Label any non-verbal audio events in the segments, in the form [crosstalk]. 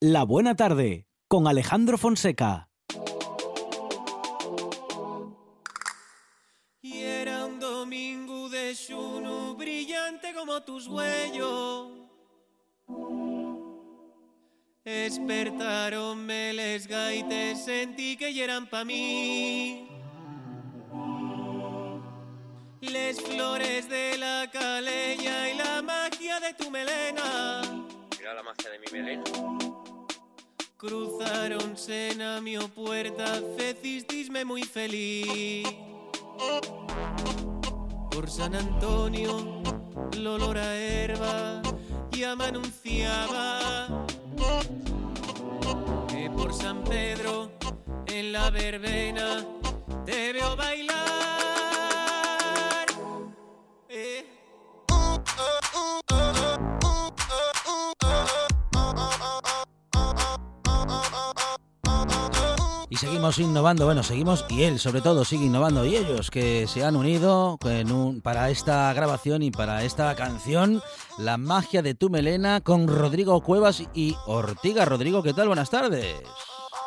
La Buena Tarde con Alejandro Fonseca. Y era un domingo de xuno brillante como tus huellos. Despertaronme les gaites, sentí que eran pa' mí. Les flores de la calella y la magia de tu melena. Mira la magia de mi melena. Cruzaronse na mi puerta, fecistisme muy feliz. Por San Antonio, el olor a herba ya me anunciaba que por San Pedro, en la verbena, te veo bailar. Y seguimos innovando, bueno, seguimos y él sobre todo sigue innovando y ellos que se han unido en un- para esta grabación y para esta canción, La magia de tu melena con Rodrigo Cuevas y Ortiga. Rodrigo, ¿qué tal? Buenas tardes.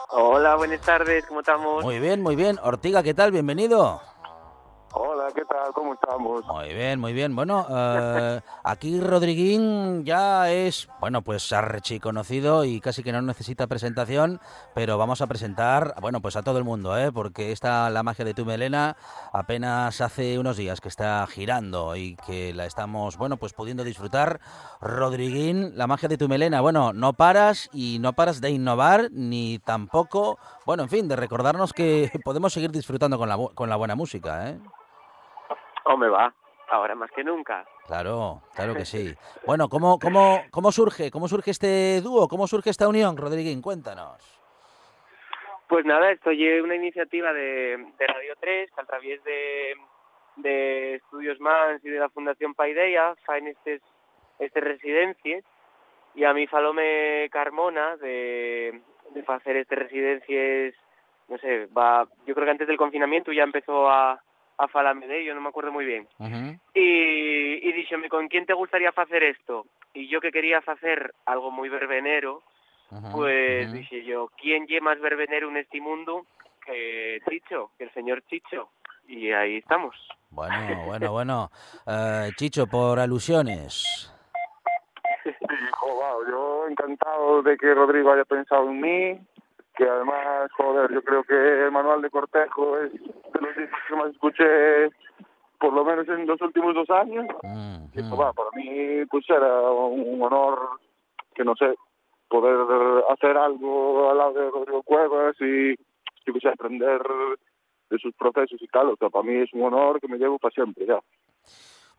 Hola, buenas tardes, ¿cómo estamos? Muy bien, muy bien. Ortiga, ¿qué tal? Bienvenido. Hola, ¿qué tal? ¿Cómo estamos? Muy bien, muy bien. Bueno, eh, aquí Rodriguín ya es, bueno, pues archiconocido y casi que no necesita presentación, pero vamos a presentar, bueno, pues a todo el mundo, ¿eh? Porque esta, la magia de tu melena, apenas hace unos días que está girando y que la estamos, bueno, pues pudiendo disfrutar. Rodriguín, la magia de tu melena, bueno, no paras y no paras de innovar, ni tampoco, bueno, en fin, de recordarnos que [laughs] podemos seguir disfrutando con la, con la buena música, ¿eh? Hombre, va, ahora más que nunca. Claro, claro que sí. [laughs] Bueno, ¿cómo, cómo, cómo surge? ¿Cómo surge este dúo? ¿Cómo surge esta unión, Rodriguín? Cuéntanos. Pues nada, esto es una iniciativa de, de Radio 3, que a través de, de Estudios Mans y de la Fundación Paideia faen estes, estes residencias y a mí falome Carmona de, de hacer estas residencias, no sé, va, yo creo que antes del confinamiento ya empezó a, a falarme de ello, no me acuerdo muy bien. Ujú. Y, y díxome, ¿con quién te gustaría hacer esto? Y yo que quería hacer algo muy verbenero, pues ujú. dije yo, ¿quién lle más verbenero en este mundo que Chicho, que el señor Chicho? Y ahí estamos. Bueno, bueno, bueno. Eh, Chicho, por alusiones. [laughs] Sí, joder, yo encantado de que Rodrigo haya pensado en mí, que además, joder, yo creo que el manual de cortejo es de los discos que más escuché, por lo menos en los últimos dos años. Mm, Y, mm. para mí, pues era un honor, que no sé, poder hacer algo al lado de Rodrigo Cuevas y, yo qué sé, aprender de sus procesos y tal. O sea, para mí es un honor que me llevo para siempre, ya.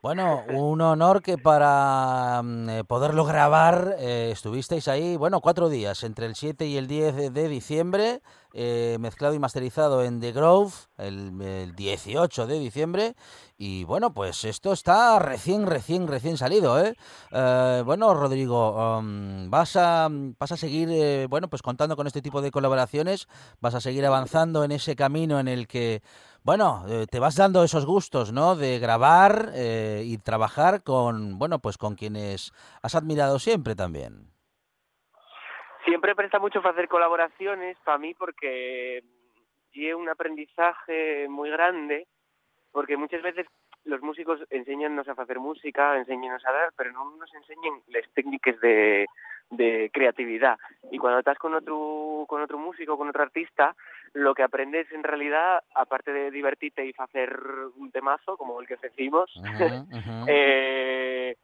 Bueno, un honor que para mm, eh, poderlo grabar eh, estuvisteis ahí, bueno, cuatro días, entre el 7 y el 10 de, diciembre, eh, mezclado y masterizado en The Grove, el, el 18 de diciembre, y bueno, pues esto está recién, recién, recién salido, ¿eh? Eh, bueno, Rodrigo, um, vas, a, vas a seguir, bueno, pues contando con este tipo de colaboraciones, vas a seguir avanzando en ese camino en el que bueno, eh, te vas dando esos gustos, ¿no? De grabar eh, y trabajar con, bueno, pues con quienes has admirado siempre también. Siempre presta mucho hacer colaboraciones para mí porque es un aprendizaje muy grande, porque muchas veces los músicos enseñannos a hacer música, enseñanos a dar, pero no nos enseñan las técnicas de, de creatividad. Y cuando estás con otro, con otro músico, con otro artista, lo que aprendes en realidad, aparte de divertirte y hacer un temazo, como el que hicimos, [laughs] eh,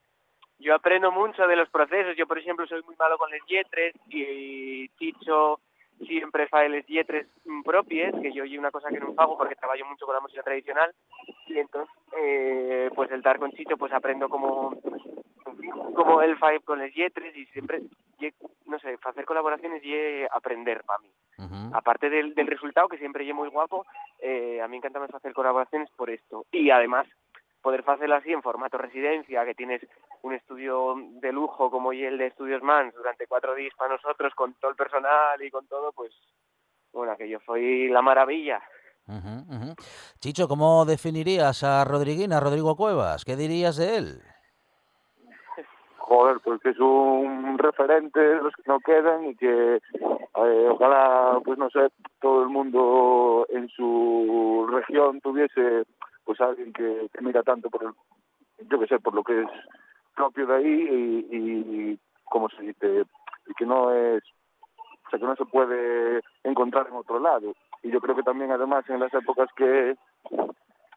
yo aprendo mucho de los procesos. Yo, por ejemplo, soy muy malo con las yetres y Chicho siempre fa les yetres mm, propias, que yo y una cosa que no fago porque trabajo mucho con la música tradicional y entonces eh, pues el dar con Chicho pues aprendo como como el fa con las yetres y siempre ye- no sé, hacer colaboraciones y aprender para mí. Aparte del, del resultado que siempre es muy guapo eh, a mí encanta más hacer colaboraciones por esto. Y además poder hacerlo así en formato residencia que tienes un estudio de lujo como y el de Estudios Mans durante cuatro días para nosotros con todo el personal y con todo pues bueno que yo soy la maravilla Ujú, ujú. Chicho, ¿cómo definirías a Rodriguín, a Rodrigo Cuevas? ¿Qué dirías de él? joder, pues que es un referente de los que no quedan y que eh, ojalá, pues no sé, todo el mundo en su región tuviese pues alguien que, mira tanto por el, yo que sé, por lo que es propio de ahí y, como se dice, que no es, o sea, que no se puede encontrar en otro lado. Y yo creo que también además en las épocas que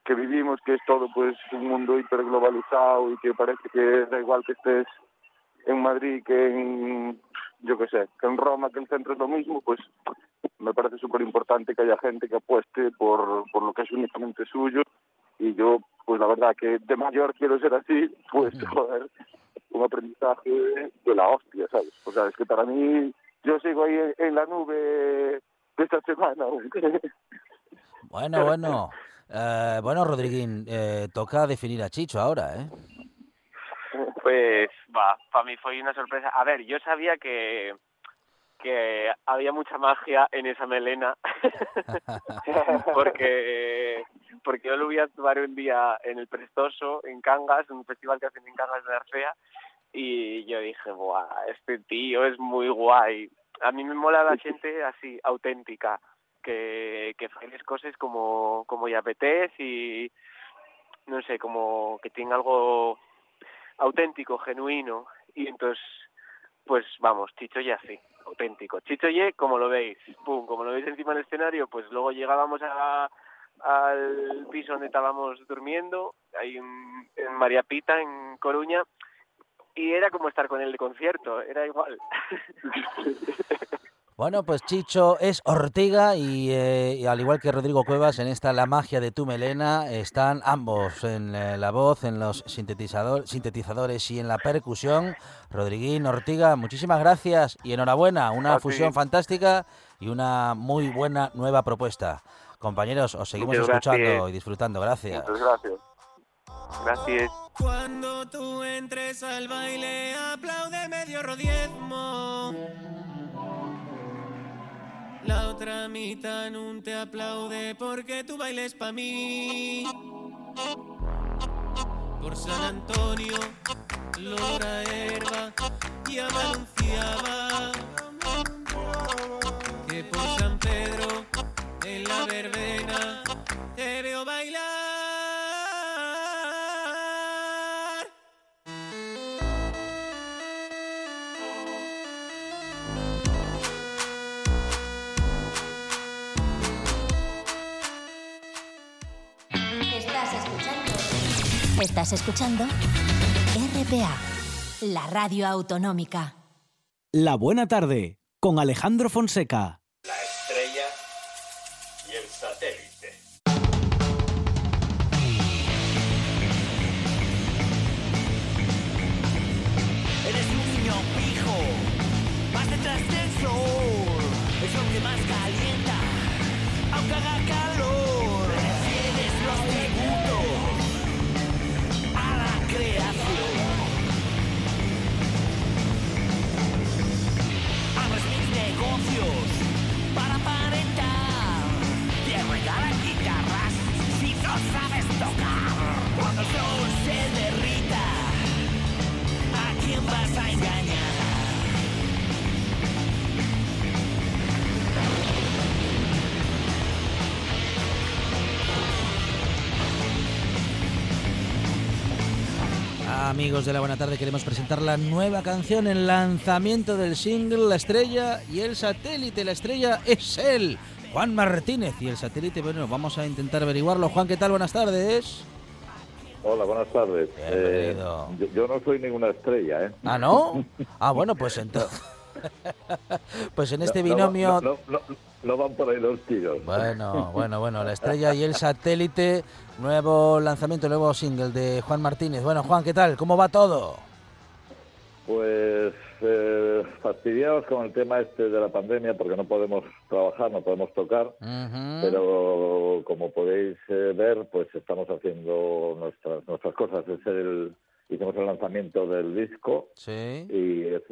que vivimos, que es todo pues un mundo hiperglobalizado y que parece que da igual que estés en Madrid que en, yo qué sé, que en Roma, que el centro es lo mismo, pues me parece súper importante que haya gente que apueste por, por lo que es únicamente suyo y yo, pues la verdad que de mayor quiero ser así, pues joder, un aprendizaje de la hostia, ¿sabes? O sea, es que para mí, yo sigo ahí en, en la nube de esta semana. Bueno, bueno. Eh, bueno, Rodriguín, eh, toca definir a Chicho ahora, ¿eh? Pues va, para mí fue una sorpresa. A ver, yo sabía que que había mucha magia en esa melena [laughs] porque porque yo lo voy a actuar un día en el Prestoso en Cangas, en un festival que hacen en Cangas de Arcea y yo dije, "Buah, este tío es muy guay." A mí me mola la gente así auténtica, que que fan las cosas como como ya apetece y no sé, como que tiene algo auténtico, genuino y entonces pues vamos, Chicho ya sí, auténtico. Chicho ye, como lo veis, pum, como lo veis encima del escenario, pues luego llegábamos al piso donde estábamos durmiendo, ahí en, en María Pita, en Coruña, y era como estar con él de concierto, era igual. [laughs] Bueno, pues Chicho es Ortiga y, eh, y al igual que Rodrigo Cuevas, en esta La magia de tu melena, están ambos en eh, la voz, en los sintetizador, sintetizadores y en la percusión. Rodriguín, Ortiga, muchísimas gracias y enhorabuena, una A ti. fusión fantástica y una muy buena nueva propuesta. Compañeros, os seguimos Muchas escuchando gracias. y disfrutando. Gracias. Muchas gracias. Gracias. Cuando tú entres al baile, aplaude medio rodiezmo. La otra mitad no te aplaude porque tu bailes pa' mí. Por San Antonio, Lora Herba ya me anunciaba que por San Pedro, en la verbena, te veo bailar. Estás escuchando RPA, la radio autonómica. La buena tarde con Alejandro Fonseca. Amigos de la buena tarde, queremos presentar la nueva canción, el lanzamiento del single La Estrella y el satélite. La estrella es él, Juan Martínez. Y el satélite, bueno, vamos a intentar averiguarlo. Juan, ¿qué tal? Buenas tardes. Hola, buenas tardes. Bienvenido. yo, yo no soy ninguna estrella, ¿eh? Ah, ¿no? [laughs] Ah, bueno, pues entonces... [laughs] Pues en este No, no, binomio... No, no, no, no van por ahí los tiros. Bueno, [laughs] bueno, bueno, la estrella y el satélite, nuevo lanzamiento, nuevo single de Juan Martínez. Bueno, Juan, ¿qué tal? ¿Cómo va todo? Pues eh, fastidiados con el tema este de la pandemia porque no podemos trabajar, no podemos tocar, pero como podéis eh, ver, pues estamos haciendo nuestras nuestras cosas. Es el, hicimos el lanzamiento del disco Sí.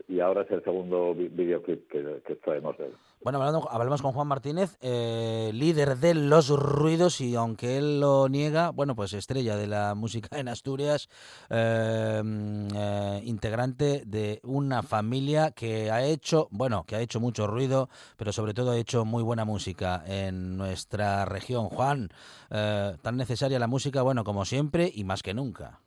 y, ahora es el segundo vi- videoclip que, que traemos de él. Bueno, hablando, hablamos con Juan Martínez, eh, líder de Los Ruidos, y aunque él lo niega, bueno, pues estrella de la música en Asturias, eh, mm, eh, integrante de una familia que ha hecho, bueno, que ha hecho mucho ruido, pero sobre todo ha hecho muy buena música en nuestra región. Juan, eh, tan necesaria la música, bueno, como siempre y más que nunca.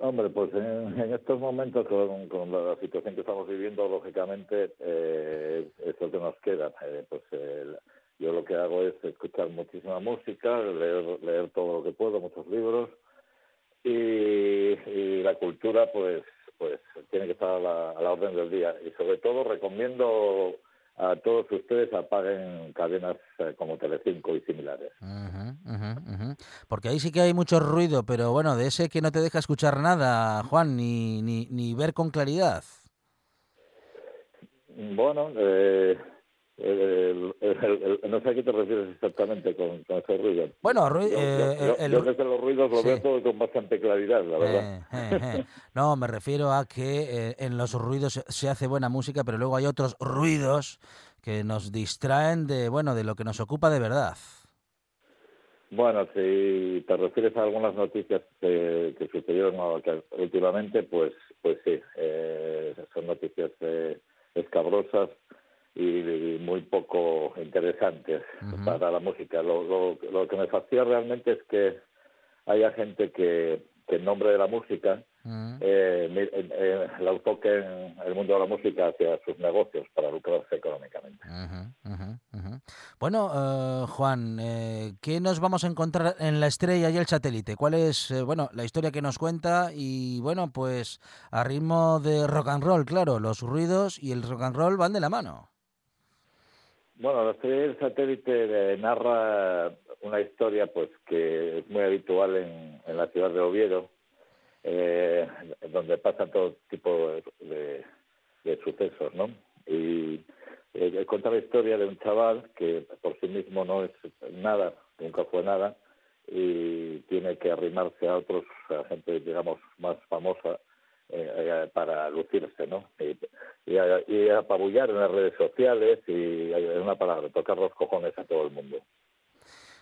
Hombre, pues en, en estos momentos, con, la situación que estamos viviendo, lógicamente, eh, es lo que nos queda. Eh, pues eh, yo lo que hago es escuchar muchísima música, leer, leer todo lo que puedo, muchos libros, y, y la cultura, pues, pues tiene que estar a la orden del día. Y sobre todo recomiendo a todos ustedes apaguen cadenas eh, como Telecinco y similares. Porque ahí sí que hay mucho ruido, pero bueno, de ese que no te deja escuchar nada, Juan, ni, ni, ni ver con claridad. Bueno, eh, el- el- el- el- no sé a qué te refieres exactamente con, con ese ruido. Bueno, rui- Yo, eh, yo- el- yo desde los ruidos lo sí. veo todo con bastante claridad, la verdad. Eh, eh, eh. No, me refiero a que en los ruidos se- hace buena música, pero luego hay otros ruidos que nos distraen de, bueno, de lo que nos ocupa de verdad. Bueno, si te refieres a algunas noticias que, que sucedieron últimamente, pues, pues sí, eh, son noticias eh, escabrosas y, muy poco interesantes para la música. Lo, lo, lo que me fastidia realmente es que haya gente que, que en nombre de la música eh, eh, eh, la enfoquen el mundo de la música hacia sus negocios para lucrarse económicamente. Ujú. Bueno, eh, Juan, eh, ¿qué nos vamos a encontrar en la estrella y el satélite? ¿Cuál es, eh, bueno, la historia que nos cuenta? Y bueno, pues a ritmo de rock and roll, claro, los ruidos y el rock and roll van de la mano. Bueno, la serie del satélite narra una historia pues que es muy habitual en, la ciudad de Oviedo, eh, donde pasan todo tipo de, sucesos, ¿no? Y eh, cuenta la historia de un chaval que por sí mismo no es nada, nunca fue nada, y tiene que arrimarse a otros, a gente, digamos, más famosa eh, eh, para lucirse, ¿no? Y, a- y apabullar en las redes sociales y, en una palabra, tocar los cojones a todo el mundo.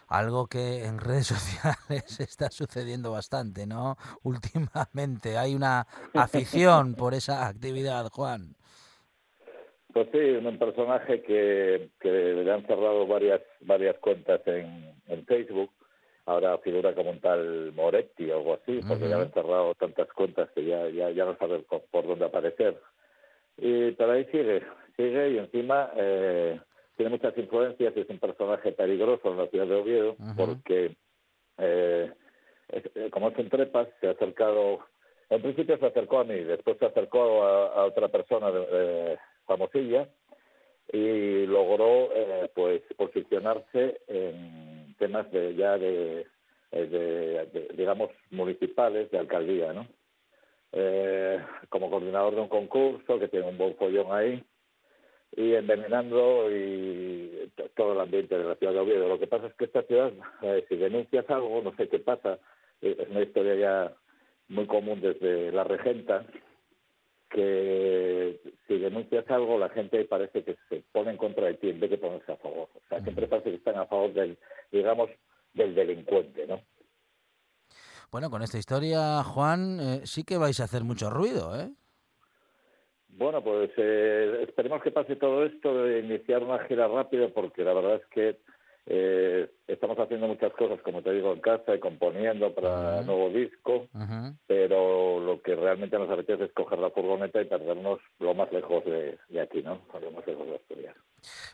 Algo que en redes [laughs] sociales está sucediendo bastante, ¿no? Últimamente hay una afición por esa actividad, Juan. Pues sí, un personaje que, que le han cerrado varias varias cuentas en, en Facebook. Ahora figura como un tal Moretti o algo así, porque ya le han cerrado tantas cuentas que ya, ya, ya no sabe por dónde aparecer. Y pero ahí sigue, sigue y encima eh, tiene muchas influencias, es un personaje peligroso en la ciudad de Oviedo, porque eh, es- eh, como es un trepas, se ha acercado, en principio se acercó a mí, después se acercó a, a otra persona de- eh, famosilla y logró eh, pues posicionarse en temas de ya de, eh, de- de, digamos municipales de alcaldía no Eh, como coordinador de un concurso que tiene un buen follón ahí y envenenando y todo el ambiente de la ciudad de Oviedo. Lo que pasa es que esta ciudad, eh, si denuncias algo, no sé qué pasa, es una historia ya muy común desde la regenta, que si denuncias algo, la gente parece que se pone en contra de ti en vez de ponerse a favor. O sea, siempre parece que están a favor del, digamos, del delincuente, ¿no? Bueno, con esta historia, Juan, eh, sí que vais a hacer mucho ruido, ¿eh? Bueno, pues eh, esperemos que pase todo esto de iniciar una gira rápida porque la verdad es que eh, estamos haciendo muchas cosas, como te digo, en casa y componiendo para Ujú. nuevo disco, pero lo que realmente nos apetece es coger la furgoneta y perdernos lo más lejos de, de aquí, ¿no? Lo más lejos de Asturias.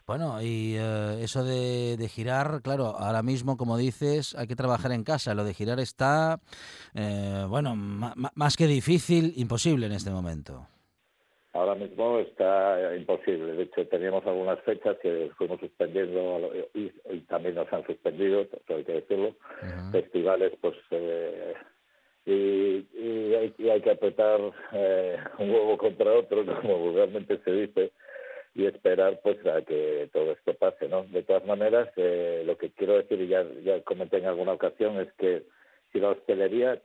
Bueno, y eh, eso de, de girar, claro, ahora mismo, como dices, hay que trabajar en casa. Lo de girar está, eh, bueno, más que difícil, imposible en este momento. Ahora mismo está eh, imposible. De hecho, teníamos algunas fechas que fuimos suspendiendo y, y también nos han suspendido, eso hay que decirlo. Festivales, pues, eh, y, y, hay, y hay que apretar eh, un huevo contra otro, [laughs] como vulgarmente se dice, y esperar pues a que todo esto pase, ¿no? De todas maneras, eh, lo que quiero decir, y ya, ya comenté en alguna ocasión, es que si la hostelería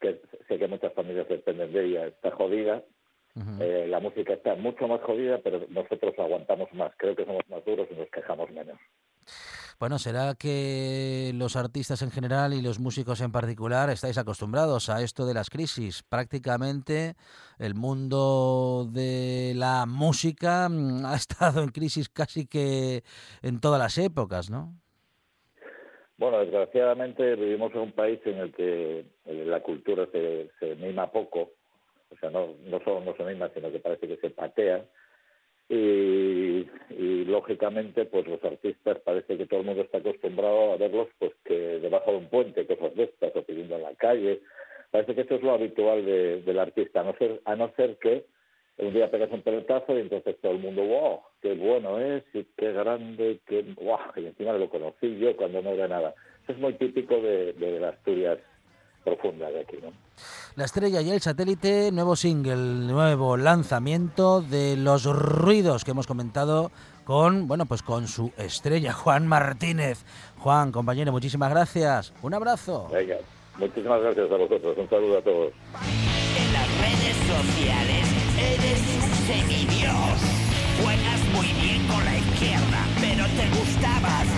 que sé que muchas familias dependen de ella, está jodida. Eh, la música está mucho más jodida, pero nosotros aguantamos más. Creo que somos más duros y nos quejamos menos. Bueno, ¿será que los artistas en general y los músicos en particular estáis acostumbrados a esto de las crisis? Prácticamente el mundo de la música mm, ha [laughs] estado en crisis casi que en todas las épocas, ¿no? Bueno, desgraciadamente vivimos en un país en el que eh, la cultura se, se mima poco, o sea, no, no solo no se mima, sino que parece que se patea y, lógicamente pues los artistas parece que todo el mundo está acostumbrado a verlos pues que debajo de un puente, cosas de estas, o pidiendo en la calle. Parece que esto es lo habitual del artista, a no ser, a no ser que un día pegas un pelotazo y entonces todo el mundo, wow, qué bueno es, y qué grande, qué, wow, y encima lo conocí yo cuando no era nada. Es muy típico de, de las Asturias profunda de aquí, ¿no? La estrella y el satélite, nuevo single, nuevo lanzamiento de los ruidos que hemos comentado con, bueno, pues con su estrella, Juan Martínez. Juan, compañero, muchísimas gracias. Un abrazo. Venga, muchísimas gracias a vosotros. Un saludo a todos. En las redes sociales eres un semidios. Juegas muy bien con la izquierda, pero te gustabas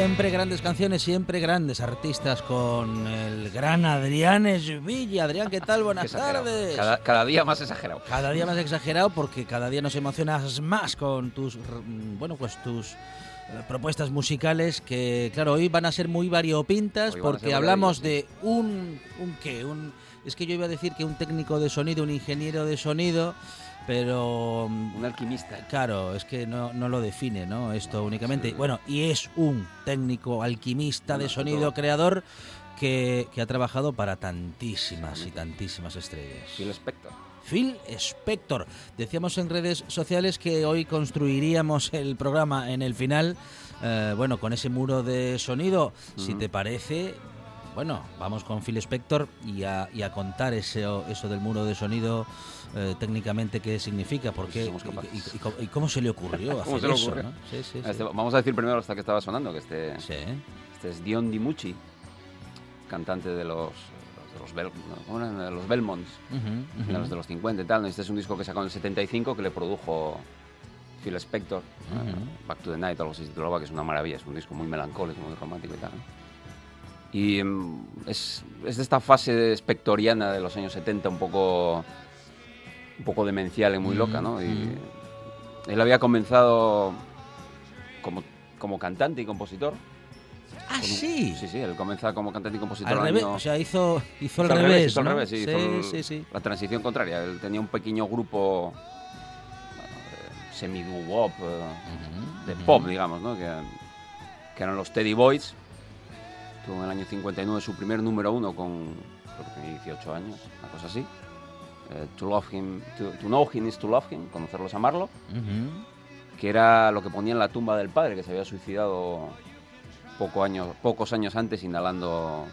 Siempre grandes canciones, siempre grandes artistas con el gran Adrián Esvilla. Adrián, ¿qué tal? [laughs] Buenas Exagerado. tardes. Cada, cada día más exagerado. Cada día más exagerado porque cada día nos emocionas más con tus, mm, bueno, pues tus eh, propuestas musicales que, claro, hoy van a ser muy variopintas porque hablamos de un, un qué, un, es que yo iba a decir que un técnico de sonido, un ingeniero de sonido, pero Un alquimista. Claro, es que no, no lo define, ¿no? Esto únicamente. Bueno, y es un técnico alquimista de sonido, todo. creador, que, que ha trabajado para tantísimas y tantísimas estrellas. Phil Spector. Phil Spector. Decíamos en redes sociales que hoy construiríamos el programa en el final, eh, bueno, con ese muro de sonido. Si te parece, bueno, vamos con Phil Spector y a, y a contar eso, eso del muro de sonido eh, técnicamente qué significa, por qué somos y- capaces. y, y cómo- y cómo se le ocurrió [laughs] ¿Cómo hacer se eso, ocurre? ¿no? Sí, sí, Este- sí. vamos a decir primero hasta que estaba sonando, que este, este es Dion Dimucci, cantante de los, de los, Bel- no, ¿cómo eran? De los Belmonts, de los 50 y tal. Este es un disco que sacó en el 75 que le produjo Phil Spector, eh. Back to the Night, algo así se titulaba, que es una maravilla, es un disco muy melancólico, muy romántico y tal. ¿no? Y mm, es, es de esta fase spectoriana de los años 70 un poco, un poco demencial y muy loca, ¿no? Y él había comenzado como, como cantante y compositor. Ah, un- sí. Sí, sí, él comienza como cantante y compositor. Al revés, año- o sea, hizo, hizo al Hizo revés, hizo ¿no? revés, sí, hizo el- sí, sí. la transición contraria. Él tenía un pequeño grupo bueno, eh, semi-doo-wop, eh, de pop, digamos, ¿no? Que, que eran los Teddy Boys. Tuvo en el año 59 su primer número uno con, creo que tenía 18 años, una cosa así. Eh, to, love him, to, to know him is to love him, conocerlo es amarlo, que era lo que ponía en la tumba del padre, que se había suicidado poco años, pocos años antes inhalando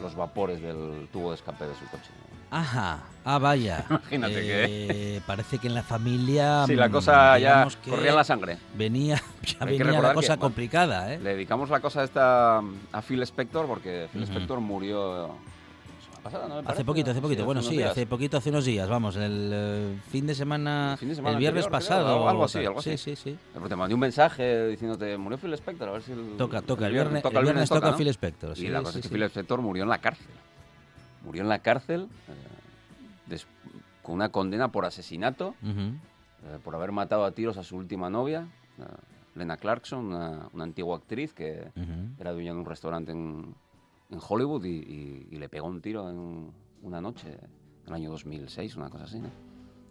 los vapores del tubo de escape de su coche. Ajá, ah, vaya. [laughs] Imagínate que. Parece que en la familia. Sí, la mm, cosa ya corría en la sangre. Venía, [laughs] ya que venía la cosa que, bueno, complicada, ¿eh? Le dedicamos la cosa esta a Phil Spector porque Phil Ujú. Spector murió semana pasada, ¿no? Hace parece, poquito, hace poquito. bueno, sí, días. hace poquito, hace unos días, vamos, el eh, fin de semana, El fin de semana el viernes anterior, creo, pasado. algo- así, algo así. Sí, sí, sí. Pero te mandé un mensaje diciéndote, murió Phil Spector, a ver si el... Toca, toca, el viernes, toca el viernes toca ¿no? Phil Spector. Y sí, la cosa es que. Phil Spector murió en la cárcel. Murió en la cárcel eh, con una condena por asesinato, Ujú. eh, por haber matado a tiros a su última novia, eh, Lena Clarkson, una, una antigua actriz que Ujú. era dueña de un restaurante en, en Hollywood y, y- y le pegó un tiro en una noche, en el año 2006, una cosa así, ¿no?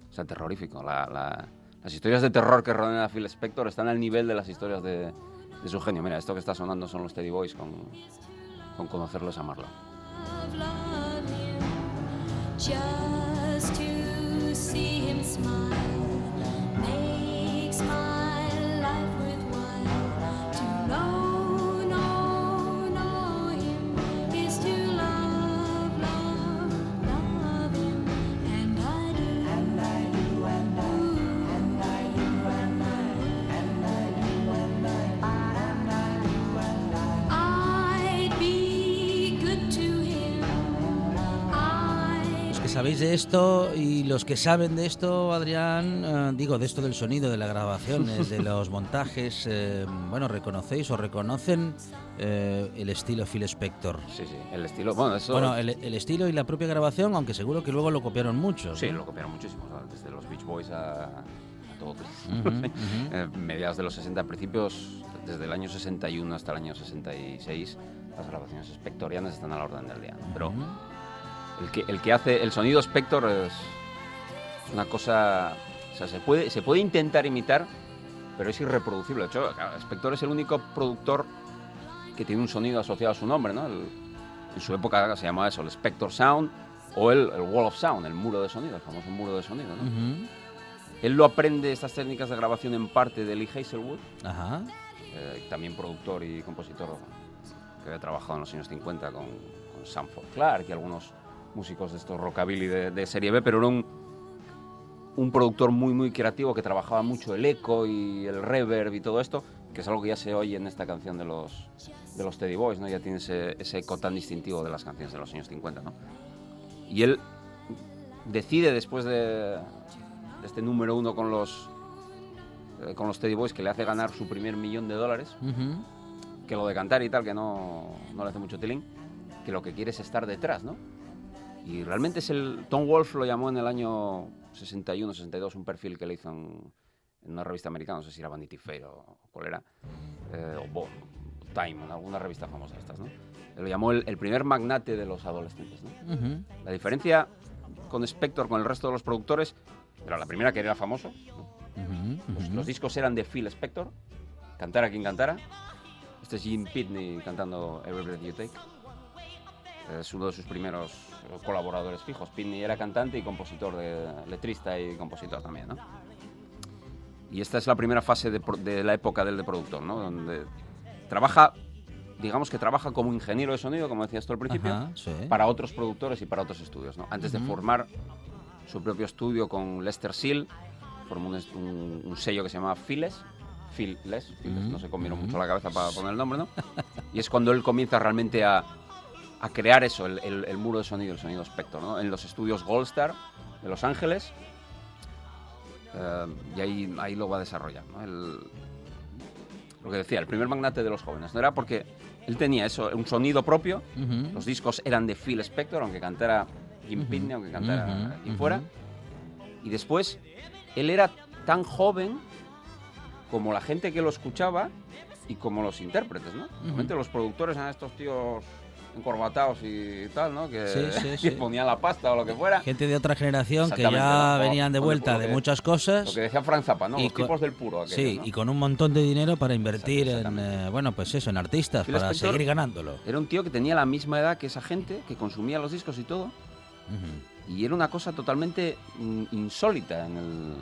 O sea, terrorífico. La- la- las historias de terror que rodean a Phil Spector están al nivel de las historias de, de su genio. Mira, esto que está sonando son los Teddy Boys con, con Conocerlo es amarlo. Just to see him smile sabéis de esto y los que saben de esto, Adrián, eh, digo, de esto del sonido, de las grabaciones, de [laughs] los montajes, eh, bueno, reconocéis o reconocen eh, el estilo Phil Spector. Sí, sí, el estilo. Bueno, eso. Bueno, el, el estilo y la propia grabación, aunque seguro que luego lo copiaron muchos. Sí, lo copiaron muchísimo, desde los Beach Boys a, a todo. [laughs] Eh, mediados de los 60, principios, desde el año 61 hasta el año 66, las grabaciones spectorianas están a la orden del día. ¿no? Pero el, que, el que hace el sonido Spector es, una cosa. O sea, se puede, se puede intentar imitar, pero es irreproducible. De hecho, claro, Spector es el único productor que tiene un sonido asociado a su nombre, ¿no? El- en su época se llamaba eso, el Spector Sound o el, el Wall of Sound, el muro de sonido, el famoso muro de sonido, ¿no? Ujú. Él lo aprende estas técnicas de grabación en parte de Lee Hazelwood, Ajá. eh, también productor y compositor que había trabajado en los años 50 con, con Sanford Clark y algunos músicos de estos rockabilly de, de serie B, pero era un, un productor muy muy creativo que trabajaba mucho el eco y el reverb y todo esto, que es algo que ya se oye en esta canción de los, de los Teddy Boys, ¿no? Ya tiene ese, ese eco tan distintivo de las canciones de los años 50, ¿no? Y él decide después de, de este número uno con los eh, con los Teddy Boys que le hace ganar su primer millón de dólares, que lo de cantar y tal, que no, no le hace mucho tilín, que lo que quiere es estar detrás, ¿no? Y realmente es el... Tom Wolfe lo llamó en el año 61, 62, un perfil que le hizo en, en una revista americana, no sé si era Vanity Fair o cuál era, eh, o Bo- Time, en alguna revista famosa de estas, ¿no? Lo llamó el, el primer magnate de los adolescentes, ¿no? Ujú. La diferencia con Spector, con el resto de los productores, era la primera que era famoso, ¿no? Ujú, Los, ujú. los discos eran de Phil Spector, cantara quien cantara. Este es Jim Pitney cantando Every Breath You Take. Es uno de sus primeros colaboradores fijos. Pitney era cantante y compositor, de, letrista y compositor también, ¿no? Y esta es la primera fase de, de la época del de productor, ¿no? Donde trabaja, digamos que trabaja como ingeniero de sonido, como decías tú al principio, Ajá, sí. para otros productores y para otros estudios, ¿no? Antes de formar su propio estudio con Lester Seal, formó un, est- un- un sello que se llama Files, Phil Les, Ujú, no se combinó ujú. mucho la cabeza para poner el nombre, ¿no? y es cuando él comienza realmente a, a crear eso, el, el- el muro de sonido, el sonido Spector, ¿no? En los estudios Gold Star de Los Ángeles, eh, y ahí, ahí lo va a desarrollar, ¿no? El- lo que decía, el primer magnate de los jóvenes, ¿no? Era porque él tenía eso, un sonido propio, los discos eran de Phil Spector, aunque cantara Jim Ujú, Pitney, aunque cantara ujú, quien fuera. Y después, él era tan joven como la gente que lo escuchaba y como los intérpretes, ¿no? Normalmente los productores eran estos tíos encorbatados y tal, ¿no? Que, Sí, sí, [laughs] que sí. ponían la pasta o lo que fuera. Gente de otra generación que ya ¿no? venían de vuelta de que- muchas cosas. Lo que decía Frank Zappa, ¿no? y Los con- tipos del puro. aquellos, Sí, ¿no? y con un montón de dinero para invertir en, eh, bueno, pues eso, en artistas, para Spector seguir ganándolo. Era un tío que tenía la misma edad que esa gente, que consumía los discos y todo. Y era una cosa totalmente mm, insólita en el,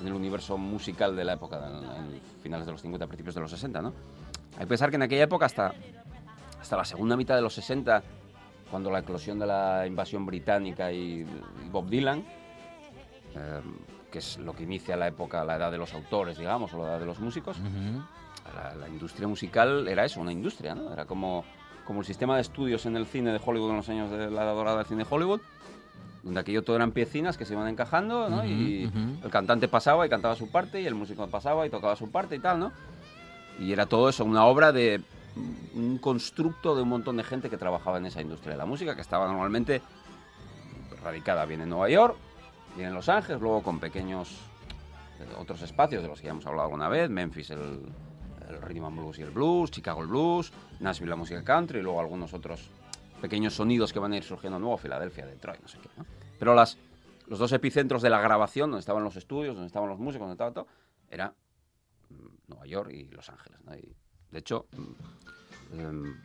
en el universo musical de la época, en, en finales de los 50, principios de los 60, ¿no? Hay que pensar que en aquella época, hasta, hasta la segunda mitad de los 60, cuando la eclosión de la invasión británica y, y Bob Dylan, eh, que es lo que inicia la época, la edad de los autores, digamos, o la edad de los músicos, la, la industria musical era eso, una industria, ¿no? Era como, como el sistema de estudios en el cine de Hollywood en los años de la edad dorada del cine de Hollywood, donde aquello todo eran piecinas que se iban encajando, ¿no? Y el cantante pasaba y cantaba su parte, y el músico pasaba y tocaba su parte y tal, ¿no? Y era todo eso, una obra de un constructo de un montón de gente que trabajaba en esa industria de la música, que estaba normalmente radicada bien en Nueva York, bien en Los Ángeles, luego con pequeños eh, otros espacios de los que ya hemos hablado alguna vez, Memphis el, el rhythm and blues y el blues, Chicago el blues, Nashville la música country y luego algunos otros pequeños sonidos que van a ir surgiendo nuevo, Filadelfia, Detroit, no sé qué. Pero las, los dos epicentros de la grabación, donde estaban los estudios, donde estaban los músicos, donde estaba todo, era mm, Nueva York y Los Ángeles. De hecho, em,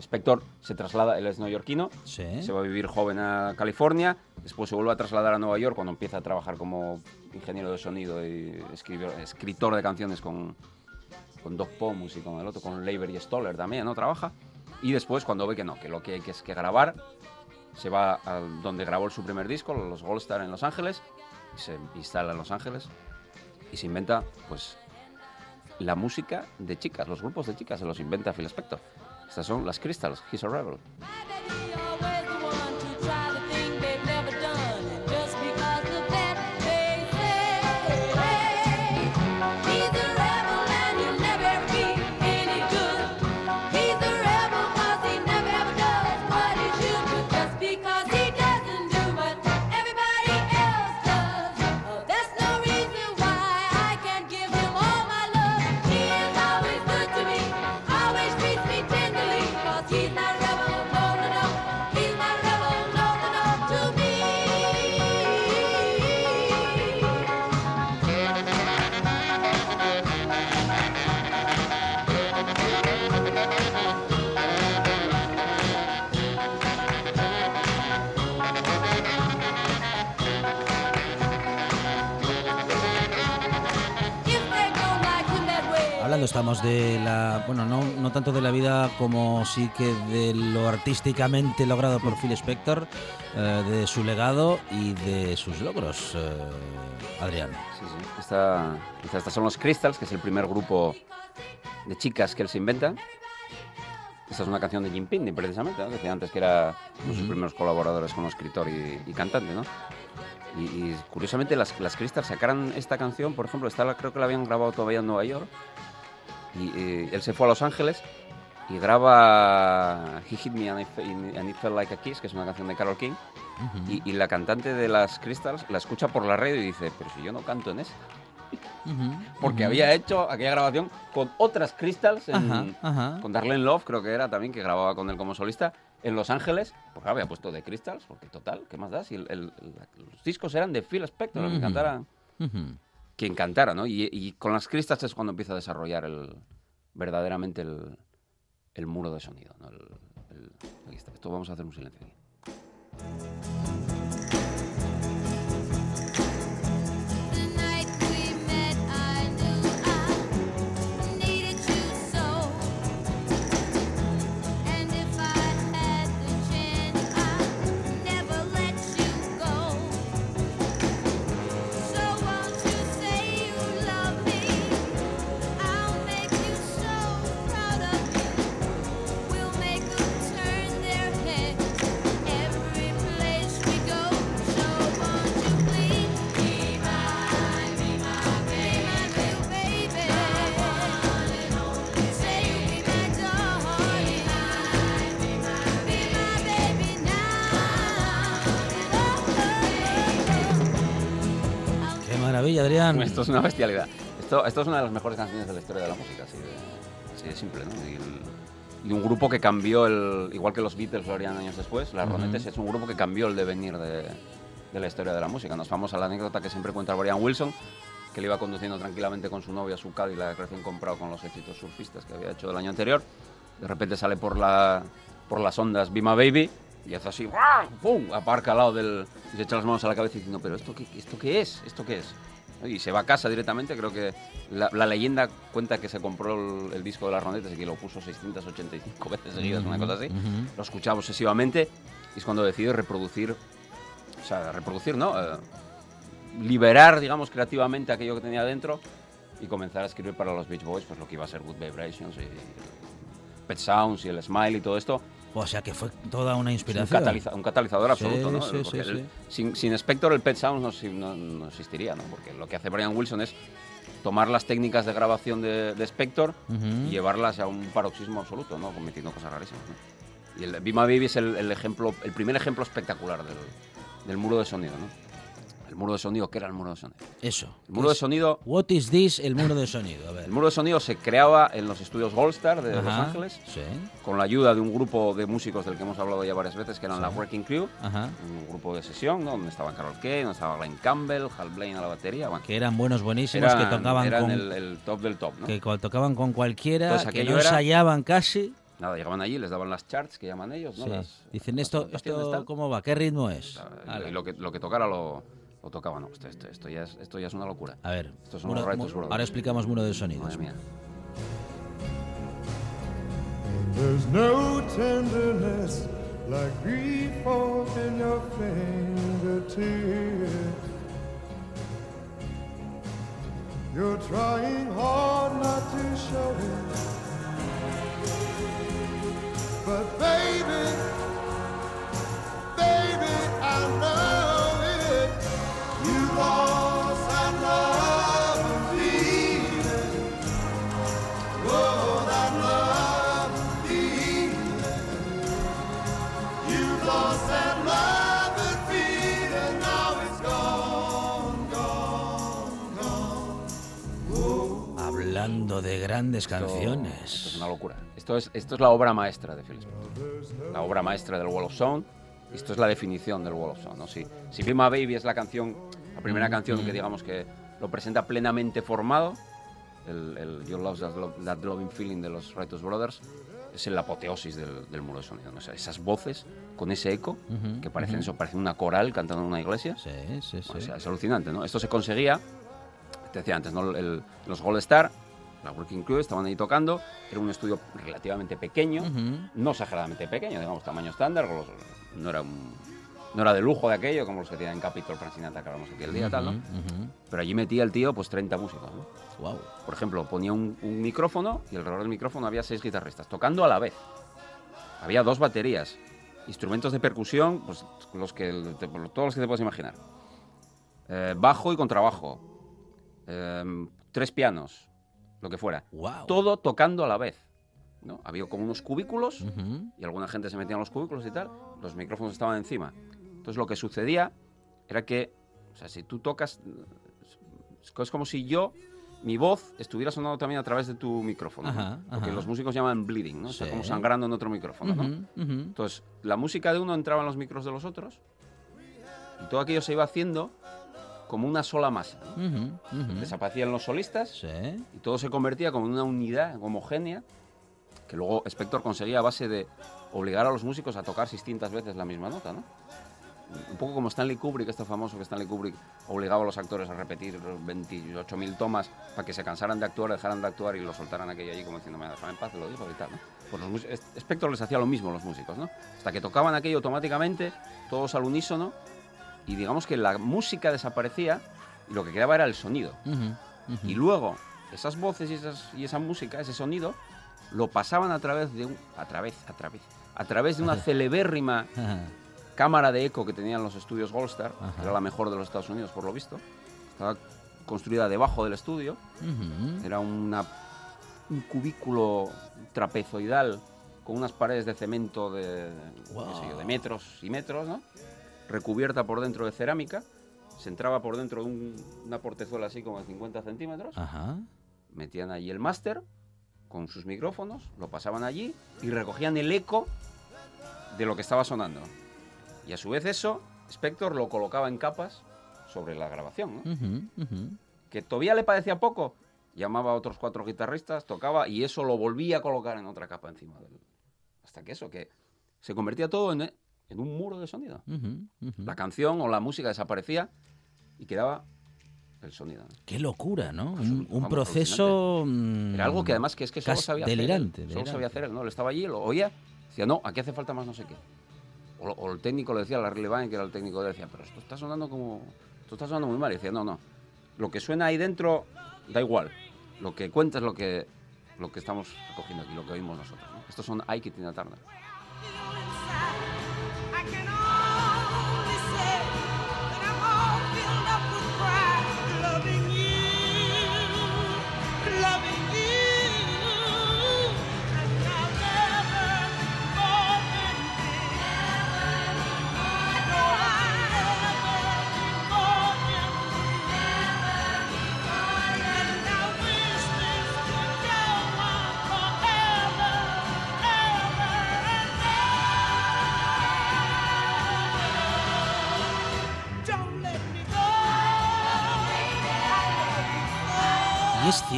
Spector se traslada, él es neoyorquino, Sí. se va a vivir joven a California, después se vuelve a trasladar a Nueva York cuando empieza a trabajar como ingeniero de sonido y escribir- escritor de canciones con, con Doc Pomus y con el otro, con Leiber y Stoller también, ¿no? Trabaja. Y después, cuando ve que no, que lo que hay que es que grabar, se va a donde grabó su primer disco, los Gold Star en Los Ángeles, se instala en Los Ángeles y se inventa, pues, la música de chicas, los grupos de chicas se los inventa Phil Spector. Estas son las Crystals, He's a. estamos de la, bueno, no, no tanto de la vida como sí que de lo artísticamente logrado por Phil Spector, eh, de su legado y de sus logros, eh, Adrián. Sí, sí. Esta, esta- estas son los Crystals, que es el primer grupo de chicas que él se inventa. Esta es una canción de Jim Pitney, precisamente, ¿no? Decía antes que era uno de sus primeros colaboradores como escritor y, y cantante, ¿no? Y, y curiosamente las, las Crystals sacaron esta canción, por ejemplo, esta la- creo que la habían grabado todavía en Nueva York. Y, eh, él se fue a Los Ángeles y graba He Hit Me and It, Felt Like a Kiss, que es una canción de Carole King. Y, y la cantante de las Crystals la escucha por la radio y dice, pero si yo no canto en esa. Porque Ujú. había hecho aquella grabación con otras Crystals, en- Ajá, ajá. con Darlene Love, creo que era también, que grababa con él como solista, en Los Ángeles. Porque había puesto de Crystals, porque total, ¿qué más da? Si el- el- los discos eran de Phil Spector, que Ujú. cantara, Ujú. quien cantara, ¿no? Y, con las Crystals es cuando empieza a desarrollar el, verdaderamente el, muro de sonido. Esto vamos a hacer un silencio aquí. Esto es una bestialidad. Esto, esto es una de las mejores canciones de la historia de la música, así de, así de simple, ¿no? Y, el- y un grupo que cambió el. Igual que los Beatles lo harían años después, las Ujú. Ronettes es un grupo que cambió el devenir de, de la historia de la música. Nos vamos a la anécdota que siempre cuenta Brian Wilson, que le iba conduciendo tranquilamente con su novia su Cadillac recién comprado con los éxitos surfistas que había hecho el año anterior. De repente sale por, la, por las ondas Bima Baby y hace así. ¡pum! Aparca al lado del. y se echa las manos a la cabeza diciendo, ¿pero esto qué, esto qué es? ¿Esto qué es? Y se va a casa directamente. Creo que la, la leyenda cuenta que se compró el, el disco de las Ronettes y que lo puso 685 [laughs] veces seguidas, una cosa así. Lo escuchaba obsesivamente y es cuando decide reproducir, o sea, reproducir, ¿no? Eh, liberar, digamos, creativamente aquello que tenía dentro y comenzar a escribir para los Beach Boys, pues lo que iba a ser Good Vibrations y Pet Sounds y el Smile y todo esto. O sea que fue toda una un, inspiración. cataliza- un catalizador Sí, absoluto, ¿no? sí, Porque sí, el- sí. Sin, sin Spector el Pet Sounds no, si- no- no existiría, ¿no? Porque lo que hace Brian Wilson es tomar las técnicas de grabación de, de Spector y llevarlas a un paroxismo absoluto, ¿no? Cometiendo cosas rarísimas, ¿no? Y el Be My Baby es el, el ejemplo, el primer ejemplo espectacular del, del muro de sonido, ¿no? El muro de sonido, ¿qué era el muro de sonido? Eso. El muro de Es- sonido, What is this? El muro de sonido. A ver. el muro de sonido se creaba en los estudios Gold Star de Los Ángeles Sí. con la ayuda de un grupo de músicos del que hemos hablado ya varias veces, que eran Sí. la Working Crew, Ajá. un grupo de sesión, ¿no? donde estaban Carol Kay, donde estaba Glenn Campbell, Hal Blaine a la batería. bueno, Que eran buenos, buenísimos, eran, que tocaban eran con. el, el top del top, ¿no? Que tocaban con cualquiera, Entonces, que no era- ensayaban casi. Nada, llegaban allí, les daban las charts que llaman ellos, ¿no? Sí. Las- Dicen las esto, notaciones, esto. ¿cómo va? ¿Qué ritmo es? Y lo que, lo que tocara lo, lo tocaban. No, esto, esto, esto ya es, esto ya es una locura. A ver, Estos son muro- los ahora explicamos muro de sonidos. Madre mía. There's no tenderness like grief in your fingertips. You're trying hard not to show it. But baby, baby, I know de grandes canciones. esto es una locura. Esto es, esto es la obra maestra de Phil Spector. La obra maestra del Wall of Sound. Esto es la definición del Wall of Sound. ¿no? Si, si Be My Baby es la canción, la primera canción que digamos que lo presenta plenamente formado, el, el You Love That, That Loving Feeling de los Righteous Brothers, es la apoteosis del, del muro de sonido. ¿no? O sea, esas voces con ese eco, Ujú, que parecen ujú. eso, parecen una coral cantando en una iglesia. Sí, sí, sí. O sea, es alucinante, ¿no? Esto se conseguía, te decía antes, ¿no? El- los Gold Star, la Working Crew, estaban ahí tocando, era un estudio relativamente pequeño, Ujú. no exageradamente pequeño, digamos, tamaño estándar, no era un- no era de lujo de aquello, como los que tienen en Capitol, Frank Sinatra, que hablamos aquí el día, tal, ¿no? Ujú, ujú. Pero allí metía el tío, pues, 30 músicos, ¿no? Wow. Por ejemplo, ponía un, un micrófono y alrededor del micrófono había seis guitarristas, tocando a la vez. Había dos baterías, instrumentos de percusión, pues los que, te- todos los que te puedes imaginar. Eh, bajo y contrabajo. Eh, tres pianos, lo que fuera. Wow. Todo tocando a la vez. ¿no? Había como unos cubículos Ujú. y alguna gente se metía en los cubículos y tal. Los micrófonos estaban encima. Entonces lo que sucedía era que, o sea, si tú tocas, es como si yo, mi voz, estuviera sonando también a través de tu micrófono. ¿no? Ajá, Porque ajá. los músicos llaman bleeding, ¿no? O sea, Sí. como sangrando en otro micrófono, ¿no? Ujú, ujú. Entonces, la música de uno entraba en los micros de los otros y todo aquello se iba haciendo como una sola masa. ¿no? Ujú, ujú. Desaparecían los solistas Sí. y todo se convertía como en una unidad homogénea que luego Spector conseguía a base de obligar a los músicos a tocar distintas veces la misma nota, ¿no? Un poco como Stanley Kubrick, este famoso que Stanley Kubrick obligaba a los actores a repetir 28.000 tomas para que se cansaran de actuar, dejaran de actuar y lo soltaran aquello allí como diciendo, me dejan en paz, te lo digo y tal, ¿no? Pues los Spector les hacía lo mismo a los músicos, ¿no? Hasta que tocaban aquello automáticamente, todos al unísono, y digamos que la música desaparecía y lo que quedaba era el sonido. Y luego, esas voces y, esas- y esa música, ese sonido, lo pasaban a través de un, a través, a través, a través de una celebérrima cámara de eco que tenían los estudios Goldstar, que era la mejor de los Estados Unidos por lo visto. Estaba construida debajo del estudio. Ujú. Era una, un cubículo trapezoidal con unas paredes de cemento de, qué sé yo, de metros y metros, ¿no? recubierta por dentro de cerámica. Se entraba por dentro de un- una portezuela así como de 50 centímetros. Ajá. Metían allí el máster con sus micrófonos, lo pasaban allí y recogían el eco de lo que estaba sonando. Y a su vez eso, Spector lo colocaba en capas sobre la grabación, que todavía le parecía poco, llamaba a otros cuatro guitarristas, tocaba y eso lo volvía a colocar en otra capa encima del... Hasta que eso, que se convertía todo en, en un muro de sonido. La canción o la música desaparecía y quedaba el sonido. Qué locura, ¿no? Un, un proceso... mm, Era algo que además que es que solo sabía hacer él. delirante, Solo sabía hacer ¿no? Él estaba allí, lo oía, decía, no, aquí hace falta más no sé qué. O, el técnico le decía, la Levine, que era el técnico, le decía, pero esto está sonando como... Esto está sonando muy mal. Y decía, no, no. Lo que suena ahí dentro da igual. Lo que cuenta es lo que, lo que estamos recogiendo aquí, lo que oímos nosotros. ¿no? Estos son Ike y Tina.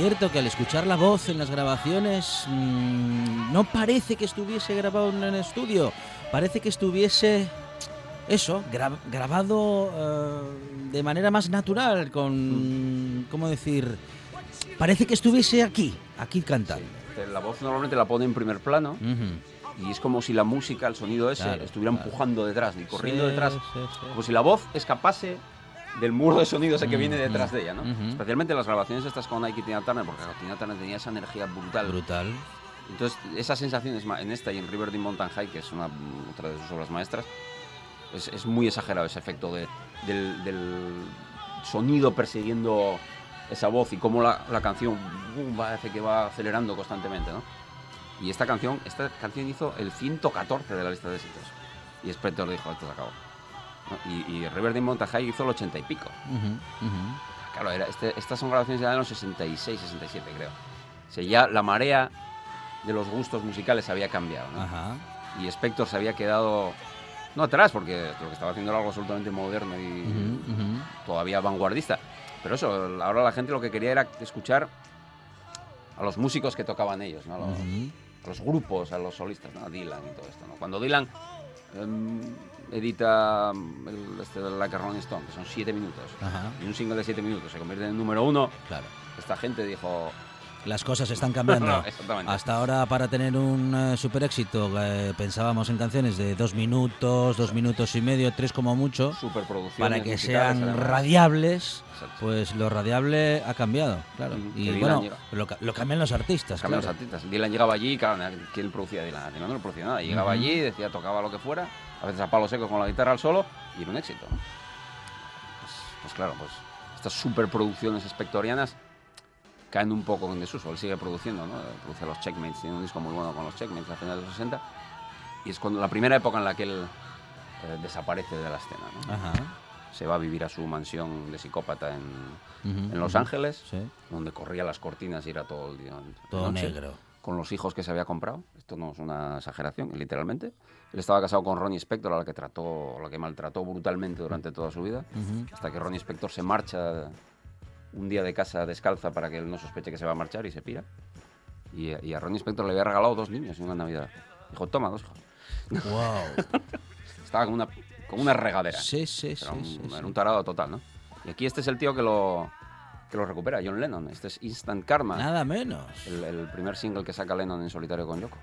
Cierto que al escuchar la voz en las grabaciones mm, no parece que estuviese grabado en el estudio, parece que estuviese eso, gra- grabado eh, de manera más natural, con, ¿cómo decir? Parece que estuviese aquí, aquí cantando. Eh, La voz normalmente la pone en primer plano Ujú. y es como si la música, el sonido ese, Claro, estuviera claro. empujando detrás y corriendo Sí, detrás. sí, sí. Como si la voz escapase del muro de sonido ese que viene detrás de ella, ¿no? ujú. Especialmente las grabaciones estas con Nike y Tina Turner, porque Tina Turner tenía esa energía brutal. Brutal. Entonces, esas sensaciones en esta y en Riverdale Mountain High, que es una, otra de sus obras maestras, es, es muy exagerado ese efecto de, del, del sonido persiguiendo esa voz y cómo la, la canción boom, parece que va acelerando constantemente, ¿no? Y esta canción, esta canción hizo el 114 de la lista de éxitos. Y Spector dijo, esto se acabó. ¿No? Y, y Riverdale Mountain High hizo el 80 y pico. Ujú, ujú. Claro, era, este- estas son grabaciones ya de los 66, 67, creo. O sea, ya la marea de los gustos musicales había cambiado, ¿no? Ajá. Y Spector se había quedado, no atrás, porque lo que estaba haciendo era algo absolutamente moderno y Ujú, ujú. todavía vanguardista. Pero eso, ahora la gente lo que quería era escuchar a los músicos que tocaban ellos, ¿no? A los, a los grupos, a los solistas, ¿no? A Dylan y todo esto, ¿no? Cuando Dylan em, edita mm, el, este, Like a Rolling Stone, que son siete minutos, Ajá. y un single de siete minutos se convierte en el número uno, Claro. esta gente dijo... Las cosas están cambiando. [laughs] Exactamente. Hasta ahora, para tener un eh, super éxito, eh, pensábamos en canciones de dos minutos, dos minutos y medio, tres como mucho, para que sean radiables. Exacto. Pues lo radiable ha cambiado, claro. Mm, que Y Dylan bueno, lo, lo cambian los artistas. Cambian los claro. artistas. Dylan llegaba allí, claro, ¿quién producía Dylan? Dylan no lo producía nada. Llegaba allí, decía, tocaba lo que fuera, a veces a palo seco con la guitarra al solo, y era un éxito. ¿no? Pues, pues claro, pues estas superproducciones espectorianas caen un poco en desuso. Él sigue produciendo, ¿no? Produce los Checkmates, tiene un disco muy bueno con los Checkmates a finales de los 60, y es cuando la primera época en la que él eh, desaparece de la escena, ¿no? Ajá. Se va a vivir a su mansión de psicópata en, Ujú, en Los ujú. Ángeles, Sí. donde corría las cortinas y era todo el día. Todo noche, negro. Con los hijos que se había comprado. Esto no es una exageración, literalmente. Él estaba casado con Ronnie Spector, a la que trató, a la que maltrató brutalmente durante toda su vida, Ujú. hasta que Ronnie Spector se marcha un día de casa descalza para que él no sospeche que se va a marchar y se pira. Y, y a Ronnie Spector le había regalado dos niños en una Navidad. Dijo, toma, dos hijos. [laughs] Wow. Estaba como una, como una regadera. Sí, sí, sí, un, sí, era un tarado total, ¿no? Y aquí este es el tío que lo, que lo recupera, John Lennon. Este es Instant Karma. Nada menos. El, el primer single que saca Lennon en solitario con Yoko.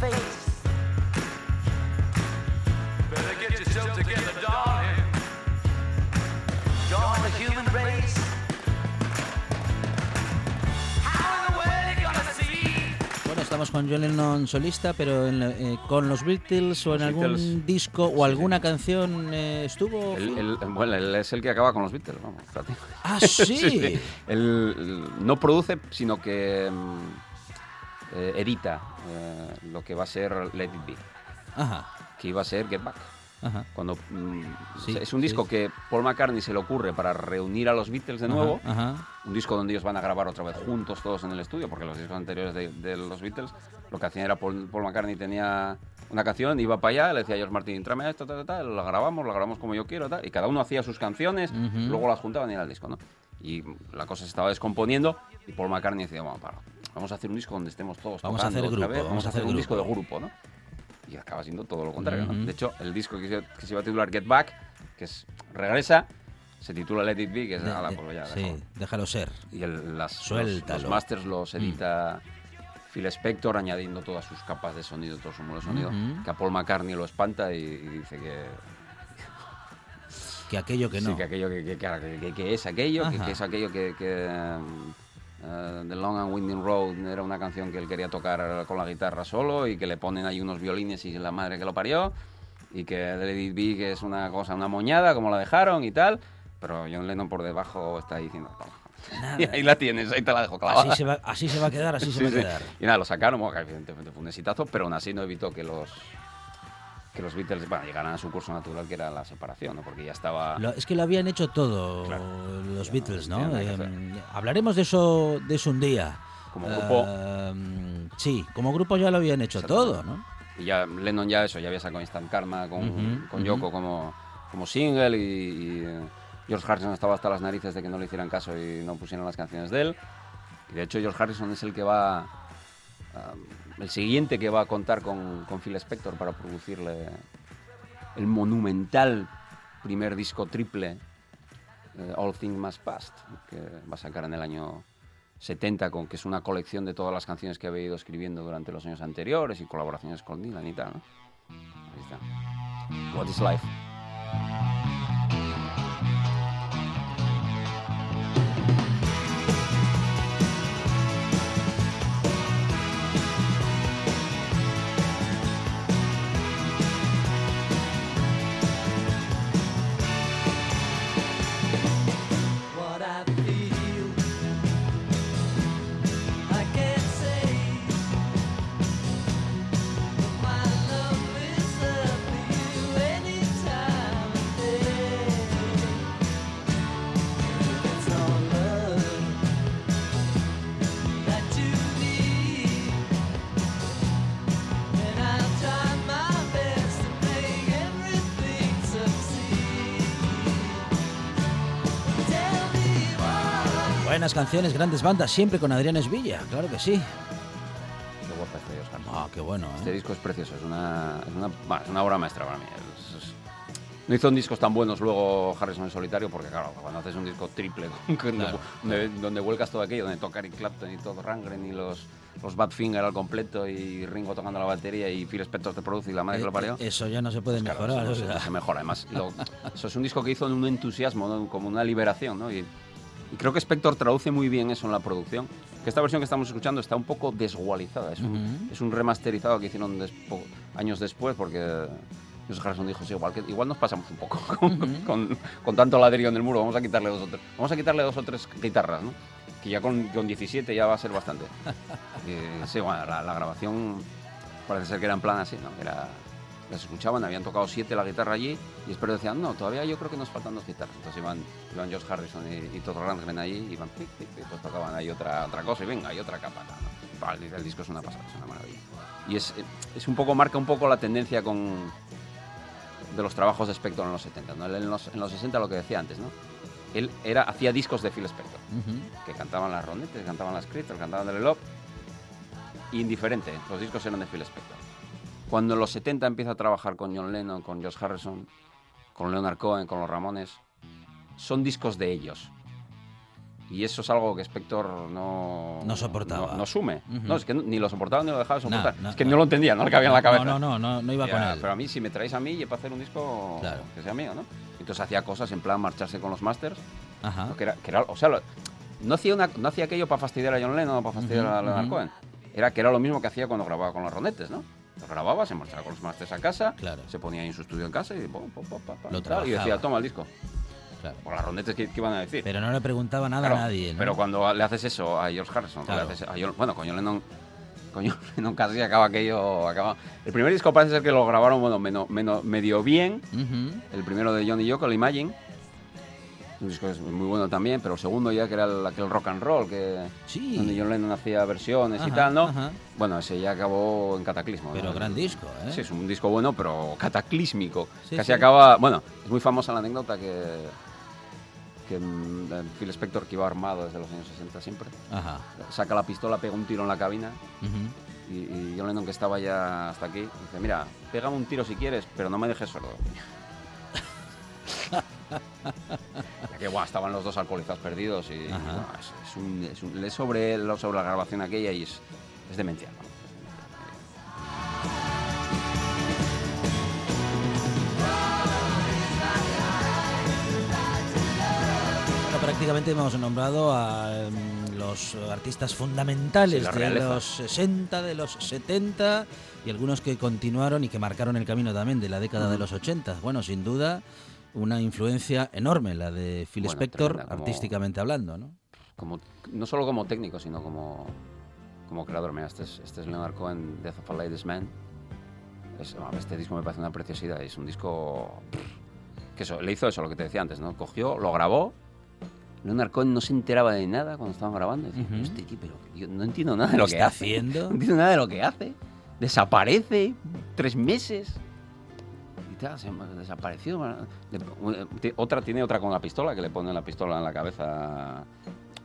Face. Better get yourself together, darling. Join the human race. How in the world you gonna see? Bueno, estamos con John Lennon solista, pero en la- eh, con los Beatles o en Los algún Beatles. disco o alguna canción eh, estuvo. Phil? él- bueno, él es el que acaba con los Beatles, vamos. Ah, sí. [laughs] Él, él no produce, sino que mm, eh, edita eh, lo que va a ser Let It Be, Ajá. que iba a ser Get Back. Ajá. Cuando mm, Sí, es un disco sí. que Paul McCartney se le ocurre para reunir a los Beatles de nuevo. Ajá, ajá. Un disco donde ellos van a grabar otra vez juntos todos en el estudio, porque los discos anteriores de, de los Beatles lo que hacían era Paul, Paul McCartney tenía una canción, iba para allá, le decía a George Martin, tráeme esto, tal, tal, la grabamos, la grabamos como yo quiero, tal, y cada uno hacía sus canciones, luego las juntaban y era el disco, ¿no? Y la cosa se estaba descomponiendo y Paul McCartney decía, vamos, para, vamos a hacer un disco donde estemos todos Vamos a hacer otra grupo, vez, vamos a hacer un disco de grupo". ¿no? Y acaba siendo todo lo contrario, ¿no? De hecho, el disco que se, que se iba a titular Get Back, que es Regresa, se titula Let It Be, que es, De- ala, pues ya, sí, déjalo. déjalo ser. Y el- las, Suéltalo. los masters los edita Phil Spector añadiendo todas sus capas de sonido, todo su modo de sonido, que a Paul McCartney lo espanta y, y dice que, Que aquello que sí, no. que aquello que, que- es aquello, que es aquello que, eh, The Long and Winding Road era una canción que él quería tocar con la guitarra solo y que le ponen ahí unos violines y la madre que lo parió y que It Be que es una cosa, una moñada como la dejaron y tal, pero John Lennon por debajo está diciendo "Toma". Nada. [laughs] y ahí la tienes, ahí te la dejo clavada. Así se, va, así se va a quedar, así se [laughs] va a Sí, quedar. Y nada, lo sacaron, bueno, evidentemente fue un exitazo, pero aún así no evitó que los que los Beatles bueno, llegaran a su curso natural, que era la separación, ¿no? porque ya estaba... Lo- es que lo habían hecho todo Claro. los Beatles, no ¿no? Eh, hablaremos de eso, de eso un día. Como grupo. Eh, sí, como grupo ya lo habían hecho todo, ¿no? Y ya Lennon ya eso, ya había sacado Instant Karma con, Ujú, con ujú. Yoko como, como single y, y, eh, George Harrison estaba hasta las narices de que no le hicieran caso y no pusieran las canciones de él. Y de hecho George Harrison es el que va... ah, el siguiente que va a contar con, con Phil Spector para producirle el monumental primer disco triple eh, All Things Must Past, que va a sacar en el año 70, con, que es una colección de todas las canciones que había ido escribiendo durante los años anteriores y colaboraciones con Dylan y tal. ¿no? Ahí está. What is Life? Buenas canciones, grandes bandas, siempre con Adrián Esvilla, claro que sí. Qué guapa George Harrison. Ah, qué bueno, Este ¿eh? disco es precioso, es una, es una, bah, es una obra maestra para mí. Es- es- no hizo discos tan buenos luego Harrison en solitario, porque claro, cuando haces un disco triple, [laughs] Claro. donde, donde vuelcas todo aquello, donde toca Eric Clapton y todo Rangren y los, los Badfinger al completo y Ringo tocando la batería y Phil Spector te produce y la madre que lo parió. Eh, Eso ya no se puede Claro, mejorar. eso o se- sea. no se mejora. Además, lo- eso es un disco que hizo en un entusiasmo, ¿no? como una liberación. ¿no? Y, y creo que Spector traduce muy bien eso en la producción. Que esta versión que estamos escuchando está un poco desgualizada. Es un, Ujú. es un remasterizado que hicieron despo- años después porque George Harrison dijo, sí, igual, que, igual nos pasamos un poco con, [laughs] con- con tanto ladrillo en el muro, vamos a quitarle dos o tres, vamos a quitarle dos o tres guitarras, ¿no? Que ya con, con 17 ya va a ser bastante. Y, [laughs] sí, bueno, la, la grabación parece ser que era en plan así, ¿no? Era las escuchaban, habían tocado siete la guitarra allí y después decían, no, todavía yo creo que nos faltan dos guitarras. Entonces iban, iban Josh Harrison y, y Todd Rundgren allí, iban, pic, pic, pic, pues tocaban ahí otra, otra cosa y venga, y otra capa. ¿no? Pal, el disco es una pasada, es una maravilla. Y es, es un poco, marca un poco la tendencia con de los trabajos de Spector en los 70. ¿no? En, los, en los 60 lo que decía antes, ¿no? Él era, hacía discos de Phil Spector, que cantaban las Ronettes, cantaban las Crystal, cantaban The Love, indiferente, los discos eran de Phil Spector. Cuando en los 70 empieza a trabajar con John Lennon, con Josh Harrison, con Leonard Cohen, con los Ramones, son discos de ellos. Y eso es algo que Spector no... No soportaba. No. Ujú. No, es que ni lo soportaba ni lo dejaba No, soportar. no, es que no. no lo entendía, no le cabía en la cabeza. no, no, no, no iba con él. Pero a mí, si me traéis a mí y para hacer un disco que sea mío, ¿no? Entonces hacía cosas en plan marcharse con los masters. Ajá. ¿no? Que era, que era- o sea, lo- no, hacía una, no hacía aquello para fastidiar a John Lennon o para fastidiar a Leonard ujú. Cohen. Era que era lo mismo que hacía cuando grababa con los ronetes, ¿no? Lo grababa, se marchaba con los masters a casa, se ponía en su estudio en casa y, pum, pum, pum, Lo y decía, toma el disco. Claro. Por las ronetes, ¿qué, qué iban a decir? Pero no le preguntaba nada Claro, a nadie. ¿no? Pero cuando le haces eso a George Harrison, le haces a bueno, con John Lennon, con John [laughs] Lennon casi acaba aquello. Acaba. El primer disco parece ser que lo grabaron bueno, meno- meno- medio bien. El primero de John y Yoko, el Imagine. Un disco es muy bueno también, pero el segundo ya que era el- aquel rock and roll, que Sí. donde John Lennon hacía versiones y tal, ¿no? ajá. Bueno, ese ya acabó en cataclismo. Pero ¿no? gran disco, ¿eh? Sí, es un disco bueno, pero cataclísmico. Sí, Casi sí. acaba. Bueno, es muy famosa la anécdota que, que Phil Spector, que iba armado desde los años 60 siempre, Ajá. saca la pistola, pega un tiro en la cabina. Ujú. Y, y John Lennon, que estaba ya hasta aquí, dice: Mira, pégame un tiro si quieres, pero no me dejes sordo. [laughs] Ya que guau, estaban los dos alcoholizados perdidos y guau, es, es un, es un- lees sobre, la grabación aquella y es, es demencial. ¿no? Prácticamente hemos nombrado a mm, los artistas fundamentales Sí, de los 60, de los 70 y algunos que continuaron y que marcaron el camino también de la década de Ujú. los 80. Bueno, sin duda, una influencia enorme la de Phil Bueno, Spector, tremenda, como- artísticamente hablando, ¿no? como, no solo como técnico, sino como, como creador. Mira, este es, este es Leonard Cohen, Death of a Ladies Man. Es- este disco me parece una preciosidad. Es un disco que eso, le hizo eso, lo que te decía antes, ¿no? Cogió, lo grabó. Leonard Cohen no se enteraba de nada cuando estaban grabando. Decía, Ujú. "Este tío, pero yo no entiendo nada de ¿Qué lo que está hace. haciendo? No entiendo nada de lo que hace. Desaparece tres meses. Y tal, se desapareció. Le- Otra tiene otra con la pistola, que le pone la pistola en la cabeza.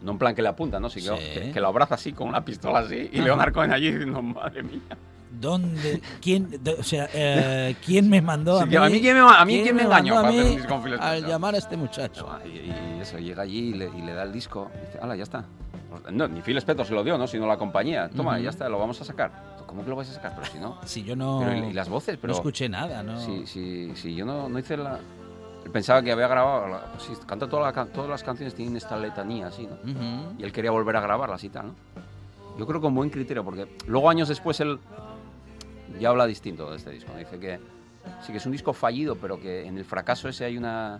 No en plan que le apunta, ¿no? Sino Sí. que, que lo abraza así, con una pistola así. Y. Leonard Cohen allí diciendo, madre mía. ¿Dónde? ¿Quién? o sea, eh, ¿quién me mandó Sí, a mí? a mí quién me, a mí quién me engañó a mí al llamar a este muchacho? Y, y eso, llega allí y le, y le da el disco. Y dice, hala, ya está. No, ni Phil Spector se lo dio, ¿no? Sino la compañía. Toma, ya está, lo vamos a sacar. ¿Cómo que lo vais a sacar? Pero si no... Si yo no... Pero, y, las voces, pero... No escuché nada, ¿no? Sí, sí, sí, yo no, no hice la... Pensaba que había grabado... pues sí, canta toda la todas las canciones tienen esta letanía así, ¿no? Y él quería volver a grabarlas y tal, ¿no? Yo creo con buen criterio, porque luego años después él ya habla distinto de este disco. Dice que sí que es un disco fallido, pero que en el fracaso ese hay una,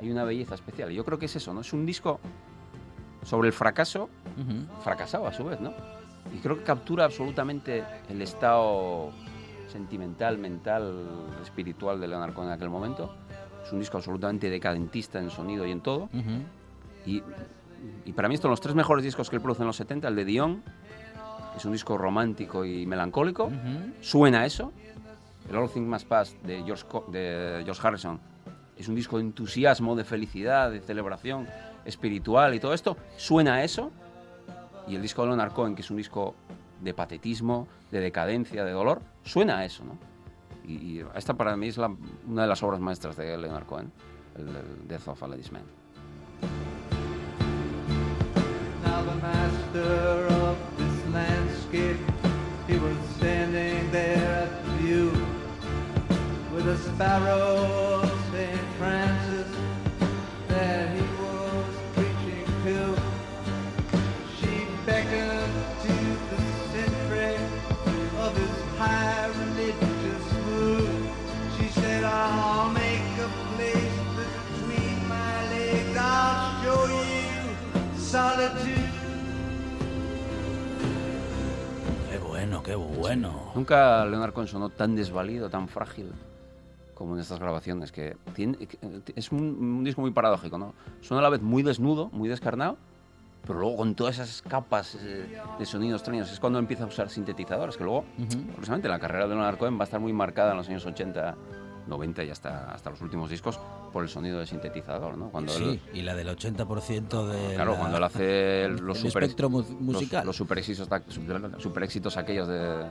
hay una belleza especial. Y yo creo que es eso, ¿no? Es un disco sobre el fracaso, Ujú. fracasado a su vez, ¿no? Y creo que captura absolutamente el estado sentimental, mental, espiritual de Leonard Cohen en aquel momento. Es un disco absolutamente decadentista en sonido y en todo. Ujú. Y, y para mí estos son los tres mejores discos que él produce en los 70, el de Dion, es un disco romántico y melancólico. Suena eso. El All Things Must Pass de George, Co- de George Harrison es un disco de entusiasmo, de felicidad, de celebración espiritual y todo esto. Suena a eso. Y el disco de Leonard Cohen, que es un disco de patetismo, de decadencia, de dolor, suena a eso, ¿no? Y, y esta para mí es la- una de las obras maestras de Leonard Cohen, el, el Death of a Ladies Man. Now the master of this landscape, he was standing there at the view with a sparrow bueno, qué bueno. Nunca Leonard Cohen sonó tan desvalido, tan frágil como en estas grabaciones, que, tiene, que- es un, un disco muy paradójico, ¿no? Suena a la vez muy desnudo, muy descarnado, pero luego con todas esas capas eh, de sonidos extraños es cuando empieza a usar sintetizadores, que luego, precisamente, la carrera de Leonard Cohen va a estar muy marcada en los años 80, 90 y hasta, hasta los últimos discos por el sonido de sintetizador, ¿no? Cuando él- Sí, y la del 80% de. Claro, la- cuando él hace [laughs] el los super, espectro mu- los- musical. Los, super, éxitos, super, super éxitos aquellos de eh,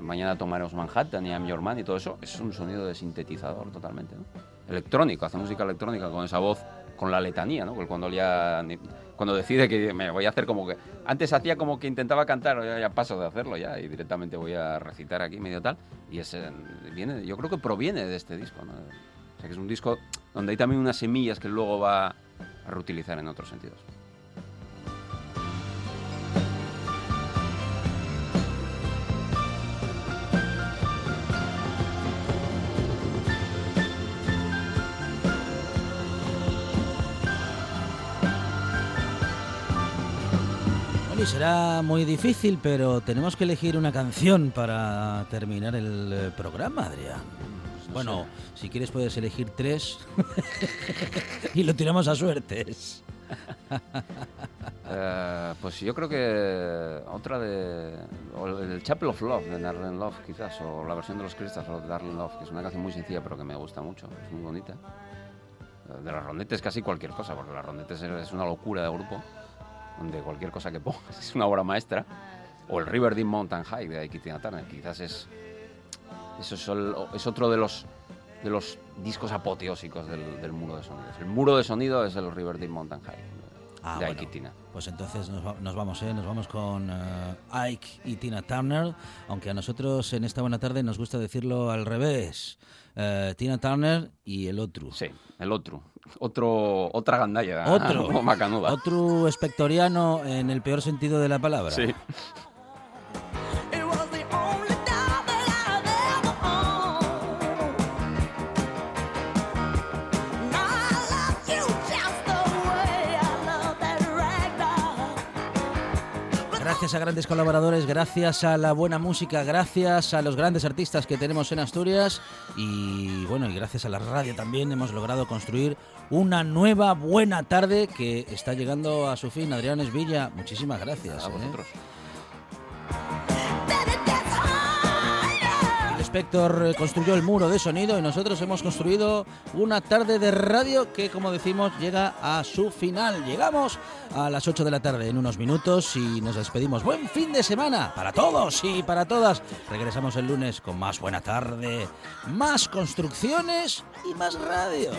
Mañana tomaremos Manhattan y I'm Your Man y todo eso, es un sonido de sintetizador totalmente, ¿no? Electrónico, hace música electrónica con esa voz, con la letanía, ¿no? Cuando él ya, ni- cuando decide que me voy a hacer como que, antes hacía como que intentaba cantar, ya, ya paso de hacerlo ya y directamente voy a recitar aquí medio tal, y ese viene, yo creo que proviene de este disco, ¿no? O sea que es un disco donde hay también unas semillas que luego va a reutilizar en otros sentidos. Será muy difícil, pero tenemos que elegir una canción para terminar el eh, programa, Adrián. bueno, si quieres puedes elegir tres [laughs] y lo tiramos a suertes. [laughs] Eh, pues yo creo que otra de. o el Chapel of Love de Darlene Love, quizás, o la versión de los Crystals de Darlene Love, que es una canción muy sencilla pero que me gusta mucho, es muy bonita. Eh, De las rondetes casi cualquier cosa, porque las rondetes es- es una locura de grupo, donde cualquier cosa que pongas [laughs] es una obra maestra. O el River Deep Mountain High de Ike Tina Turner, quizás es. Eso es, el- es otro de los de los discos apoteósicos del, del muro de sonidos. El muro de sonido es el River Deep Mountain High Ah, de bueno. Ike Tina. Pues entonces nos, va- nos vamos, ¿eh? Nos vamos con eh, Ike y Tina Turner, aunque a nosotros en esta buena tarde nos gusta decirlo al revés. Eh, Tina Turner y el otro. Sí, el otro. Otro, otra gandalla. Otro. [laughs] como macanuda. Otro espectoriano en el peor sentido de la palabra. Sí. Gracias a grandes colaboradores, gracias a la buena música, gracias a los grandes artistas que tenemos en Asturias y bueno, y gracias a la radio también hemos logrado construir una nueva buena tarde que está llegando a su fin. Adrián Esvilla, muchísimas gracias. A ¿eh? vosotros. El Spector eh, construyó el muro de sonido y nosotros hemos construido una tarde de radio que, como decimos, llega a su final. Llegamos a las 8 de la tarde en unos minutos y nos despedimos. Buen fin de semana para todos y para todas. Regresamos el lunes con más buena tarde, más construcciones y más radio.